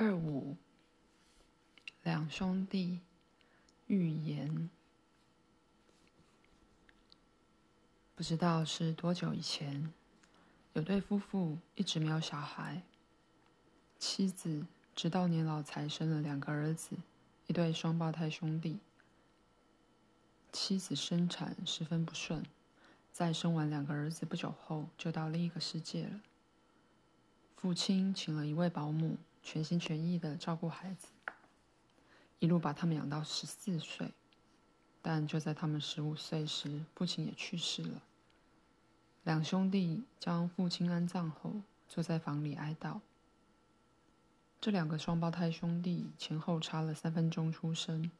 二五两兄弟寓言。不知道是多久以前，有对夫妇一直没有小孩。妻子直到年老才生了两个儿子，一对双胞胎兄弟。妻子生产十分不顺，在生完两个儿子不久后，就到另一个世界了。父亲请了一位保姆，全心全意的照顾孩子，一路把他们养到十四岁。但就在他们十五岁时，父亲也去世了。两兄弟将父亲安葬后，坐在房里哀悼。这两个双胞胎兄弟前后差了三分钟出生，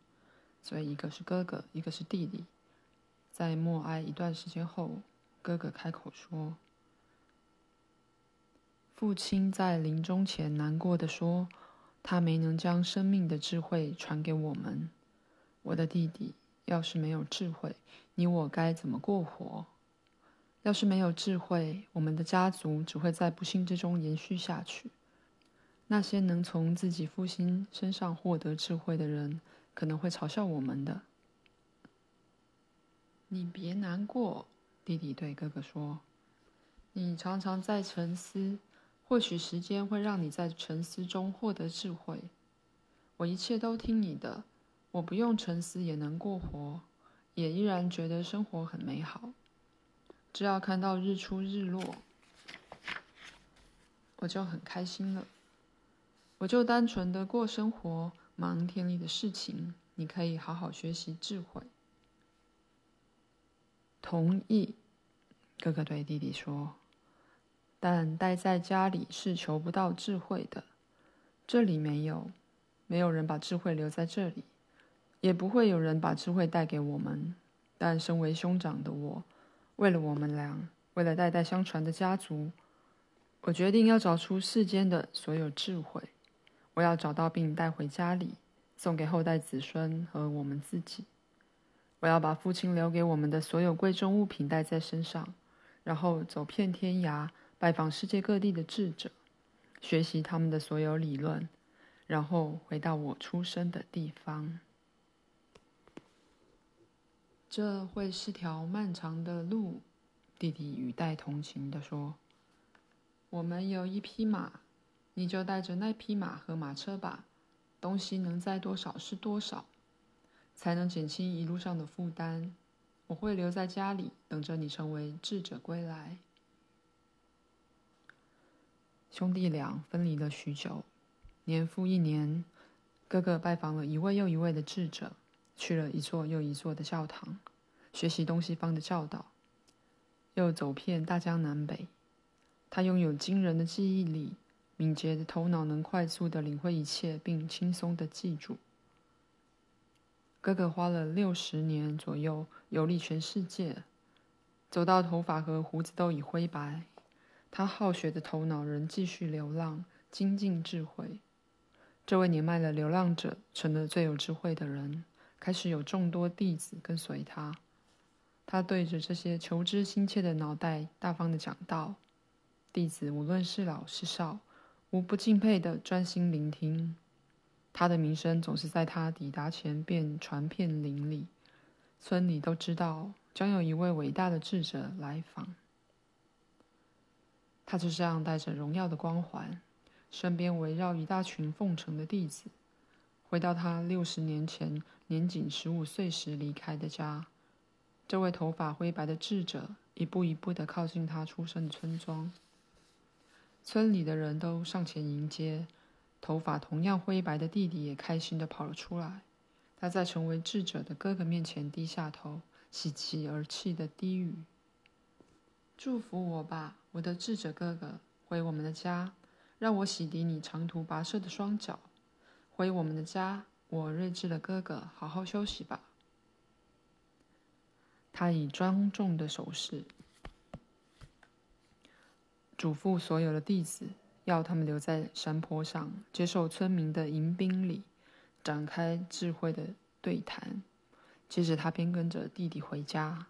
所以一个是哥哥，一个是弟弟。在默哀一段时间后，哥哥开口说。父亲在临终前难过地说：“他没能将生命的智慧传给我们。我的弟弟，要是没有智慧，你我该怎么过活？要是没有智慧，我们的家族只会在不幸之中延续下去。那些能从自己父亲身上获得智慧的人，可能会嘲笑我们的。”你别难过，弟弟对哥哥说：“你常常在沉思。”或许时间会让你在沉思中获得智慧。我一切都听你的，我不用沉思也能过活，也依然觉得生活很美好。只要看到日出日落，我就很开心了。我就单纯的过生活，忙田里的事情。你可以好好学习智慧。同意，哥哥对弟弟说。但待在家里是求不到智慧的，这里没有，没有人把智慧留在这里，也不会有人把智慧带给我们。但身为兄长的我，为了我们俩，为了代代相传的家族，我决定要找出世间的所有智慧，我要找到并带回家里，送给后代子孙和我们自己。我要把父亲留给我们的所有贵重物品带在身上，然后走遍天涯。拜访世界各地的智者，学习他们的所有理论，然后回到我出生的地方。这会是条漫长的路，弟弟语带同情地说：“我们有一匹马，你就带着那匹马和马车吧，东西能载多少是多少，才能减轻一路上的负担。我会留在家里，等着你成为智者归来。”兄弟俩分离了许久，年复一年，哥哥拜访了一位又一位的智者，去了一座又一座的教堂，学习东西方的教导，又走遍大江南北。他拥有惊人的记忆力，敏捷的头脑能快速的领会一切，并轻松的记住。哥哥花了六十年左右游历全世界，走到头发和胡子都已灰白。他好学的头脑仍继续流浪，精进智慧。这位年迈的流浪者成了最有智慧的人，开始有众多弟子跟随他。他对着这些求知心切的脑袋大方的讲道，弟子无论是老是少，无不敬佩的专心聆听。他的名声总是在他抵达前便传遍邻里，村里都知道将有一位伟大的智者来访。他就这样带着荣耀的光环，身边围绕一大群奉承的弟子，回到他六十年前年仅十五岁时离开的家。这位头发灰白的智者一步一步的靠近他出生的村庄。村里的人都上前迎接，头发同样灰白的弟弟也开心的跑了出来。他在成为智者的哥哥面前低下头，喜极而泣的低语：“祝福我吧。”我的智者哥哥，回我们的家，让我洗涤你长途跋涉的双脚。回我们的家，我睿智的哥哥，好好休息吧。他以庄重的手势嘱咐所有的弟子，要他们留在山坡上，接受村民的迎宾礼，展开智慧的对谈。接着，他便跟着弟弟回家。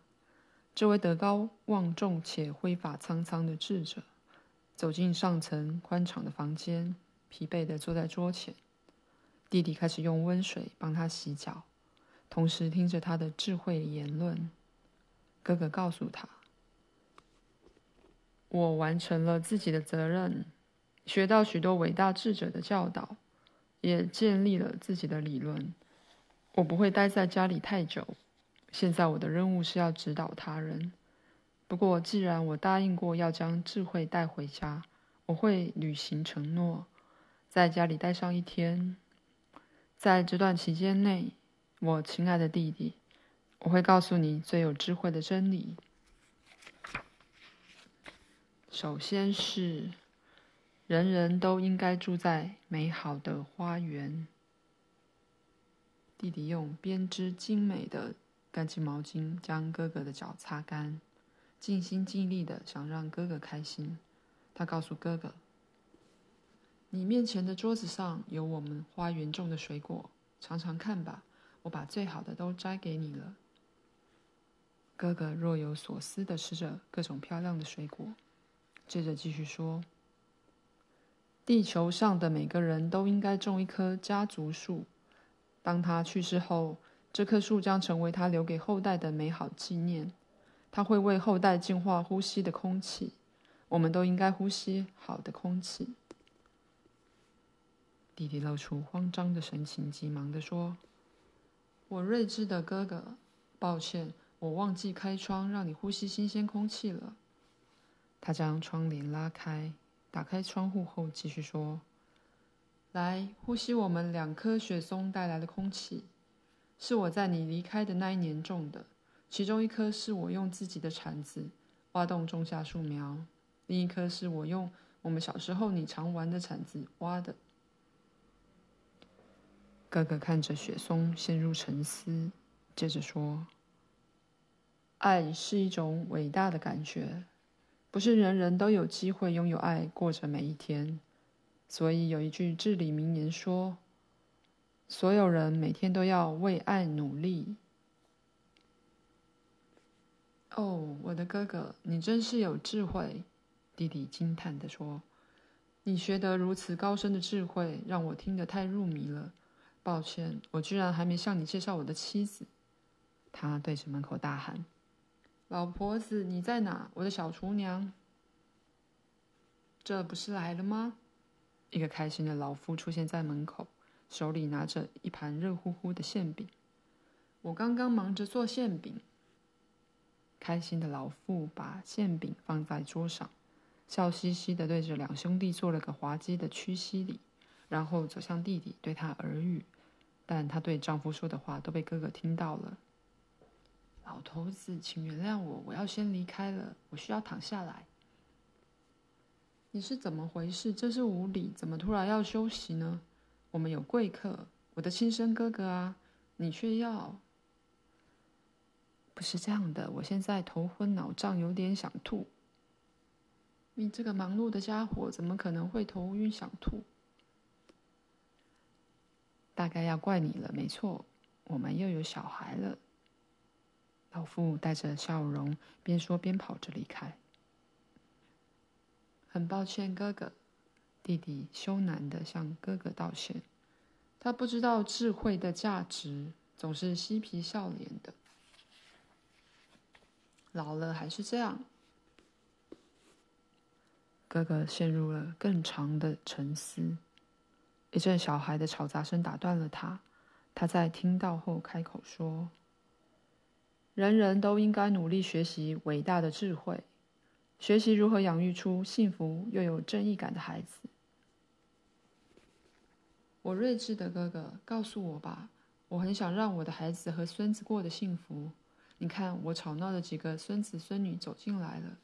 这位德高望重且灰发苍苍的智者，走进上层宽敞的房间，疲惫地坐在桌前。弟弟开始用温水帮他洗脚，同时听着他的智慧言论。哥哥告诉他：“我完成了自己的责任，学到许多伟大智者的教导，也建立了自己的理论。我不会待在家里太久。现在我的任务是要指导他人。不过，既然我答应过要将智慧带回家，我会履行承诺，在家里待上一天。”在这段期间内，我亲爱的弟弟，我会告诉你最有智慧的真理。首先是，人人都应该住在美好的花园。弟弟用编织精美的干净毛巾将哥哥的脚擦干，尽心尽力的想让哥哥开心。他告诉哥哥。你面前的桌子上有我们花园种的水果，尝尝看吧。我把最好的都摘给你了。哥哥若有所思的吃着各种漂亮的水果，接着继续说：“地球上的每个人都应该种一棵家族树。当他去世后，这棵树将成为他留给后代的美好纪念。他会为后代净化呼吸的空气。我们都应该呼吸好的空气。”弟弟露出慌张的神情，急忙地说：“我睿智的哥哥，抱歉，我忘记开窗让你呼吸新鲜空气了。”他将窗帘拉开，打开窗户后继续说：“来，呼吸我们两棵雪松带来的空气，是我在你离开的那一年种的。其中一棵是我用自己的铲子挖洞种下树苗，另一棵是我用我们小时候你常玩的铲子挖的。”哥哥看着雪松，陷入沉思，接着说：“爱是一种伟大的感觉，不是人人都有机会拥有爱，过着每一天。所以有一句至理名言说：所有人每天都要为爱努力。”哦，我的哥哥，你真是有智慧！弟弟惊叹地说：“你学得如此高深的智慧，让我听得太入迷了。”抱歉，我居然还没向你介绍我的妻子。他对着门口大喊：“老婆子，你在哪？我的小厨娘，这不是来了吗？”一个开心的老妇出现在门口，手里拿着一盘热乎乎的馅饼。我刚刚忙着做馅饼。开心的老妇把馅饼放在桌上，笑嘻嘻地对着两兄弟做了个滑稽的屈膝礼，然后走向弟弟，对他耳语。但她对丈夫说的话都被哥哥听到了。老头子，请原谅我，我要先离开了，我需要躺下来。你是怎么回事？这是无礼，怎么突然要休息呢？我们有贵客，我的亲生哥哥啊，你却要……不是这样的，我现在头昏脑胀，有点想吐。你这个忙碌的家伙，怎么可能会头晕想吐？大概要怪你了，没错，我们又有小孩了。老妇带着笑容，边说边跑着离开。很抱歉，哥哥，弟弟羞赧地向哥哥道歉。他不知道智慧的价值，总是嬉皮笑脸的。老了还是这样。哥哥陷入了更长的沉思。一阵小孩的吵杂声打断了他，他在听到后开口说：“人人都应该努力学习伟大的智慧，学习如何养育出幸福又有正义感的孩子。”我睿智的哥哥，告诉我吧，我很想让我的孩子和孙子过得幸福。你看，我吵闹的几个孙子孙女走进来了。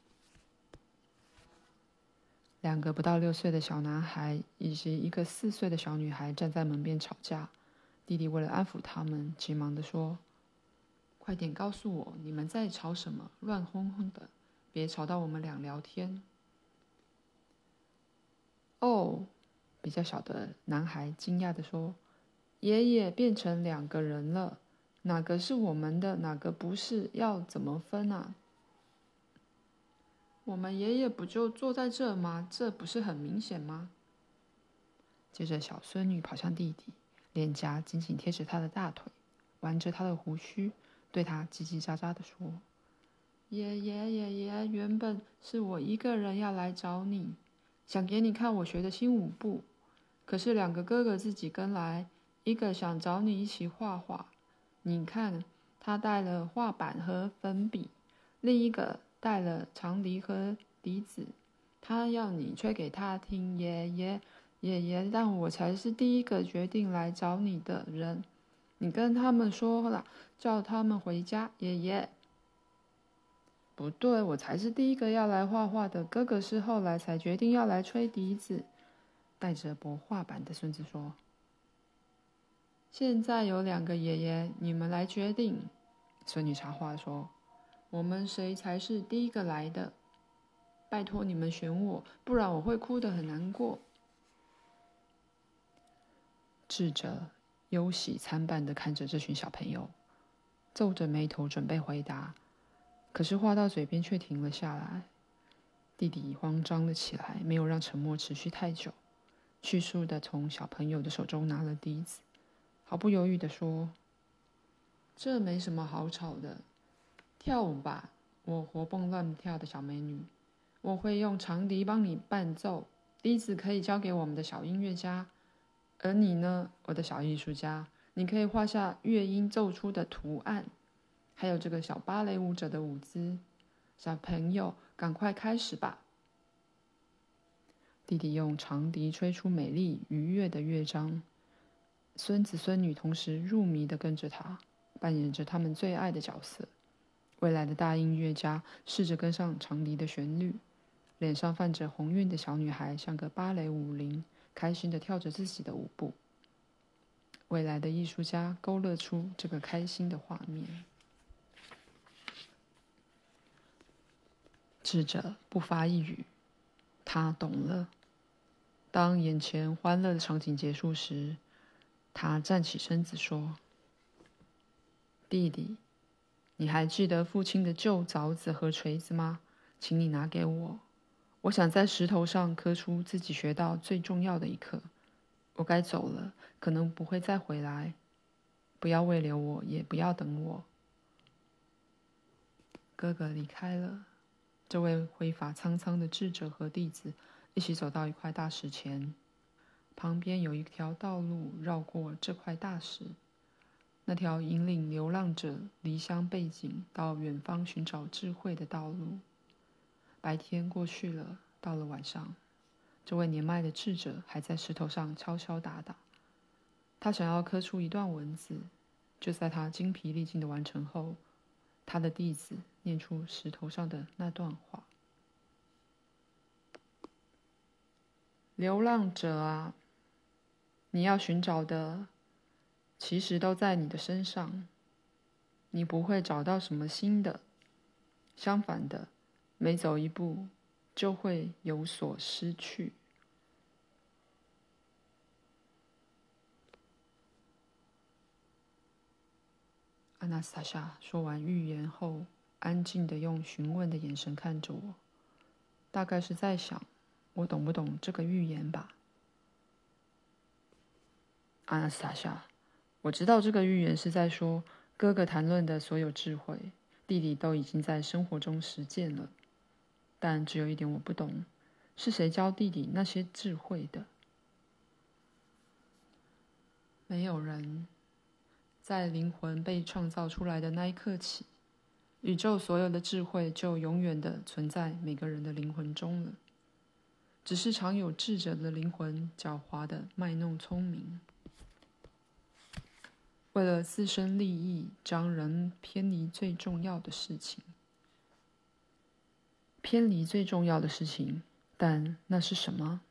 两个不到六岁的小男孩以及一个四岁的小女孩站在门边吵架。弟弟为了安抚他们，急忙地说：“快点告诉我，你们在吵什么？乱哄哄的，别吵到我们俩聊天。”哦，比较小的男孩惊讶地说：“爷爷变成两个人了，哪个是我们的，哪个不是？要怎么分啊？”我们爷爷不就坐在这吗？这不是很明显吗？接着，小孙女跑向弟弟，脸颊紧紧贴着他的大腿，玩着他的胡须，对他叽叽喳喳地说：“爷爷，爷爷，原本是我一个人要来找你，想给你看我学的新舞步，可是两个哥哥自己跟来，一个想找你一起画画，你看他带了画板和粉笔，另一个带了长笛和笛子。”他要你吹给他听，爷爷，爷爷，但我才是第一个决定来找你的人。你跟他们说了，叫他们回家，爷爷。不对，我才是第一个要来画画的。哥哥是后来才决定要来吹笛子。带着拨画板的孙子说：“现在有两个爷爷，你们来决定。”孙女插话说：“我们谁才是第一个来的？”拜托你们选我，不然我会哭得很难过。智者忧喜参半的看着这群小朋友，皱着眉头准备回答，可是话到嘴边却停了下来。弟弟慌张了起来，没有让沉默持续太久，迅速的从小朋友的手中拿了笛子，毫不犹豫的说：“这没什么好吵的，跳舞吧，我活蹦乱跳的小美女。”我会用长笛帮你伴奏，笛子可以交给我们的小音乐家，而你呢，我的小艺术家，你可以画下乐音奏出的图案，还有这个小芭蕾舞者的舞姿。小朋友，赶快开始吧！弟弟用长笛吹出美丽愉悦的乐章，孙子孙女同时入迷的跟着他，扮演着他们最爱的角色。未来的大音乐家试着跟上长笛的旋律。脸上泛着红晕的小女孩像个芭蕾舞灵，开心的跳着自己的舞步。未来的艺术家勾勒出这个开心的画面。智者不发一语，他懂了。当眼前欢乐的场景结束时，他站起身子说：“弟弟，你还记得父亲的旧凿子和锤子吗？请你拿给我。”我想在石头上刻出自己学到最重要的一课。我该走了，可能不会再回来。不要慰留我，也不要等我。哥哥离开了，这位挥发苍苍的智者和弟子一起走到一块大石前，旁边有一条道路绕过这块大石，那条引领流浪者离乡背井到远方寻找智慧的道路。白天过去了，到了晚上，这位年迈的智者还在石头上敲敲打打。他想要刻出一段文字，就在他精疲力尽的完成后，他的弟子念出石头上的那段话：“流浪者啊，你要寻找的，其实都在你的身上。你不会找到什么新的，相反的。”每走一步，就会有所失去。阿纳斯塔夏说完预言后，安静的用询问的眼神看着我，大概是在想我懂不懂这个寓言吧。阿纳丝塔夏，我知道这个寓言是在说，哥哥谈论的所有智慧，弟弟都已经在生活中实践了。但只有一点我不懂，是谁教弟弟那些智慧的？没有人。在灵魂被创造出来的那一刻起，宇宙所有的智慧就永远的存在每个人的灵魂中了。只是常有智者的灵魂狡猾的卖弄聪明，为了自身利益，将人偏离最重要的事情。偏离最重要的事情，但那是什么？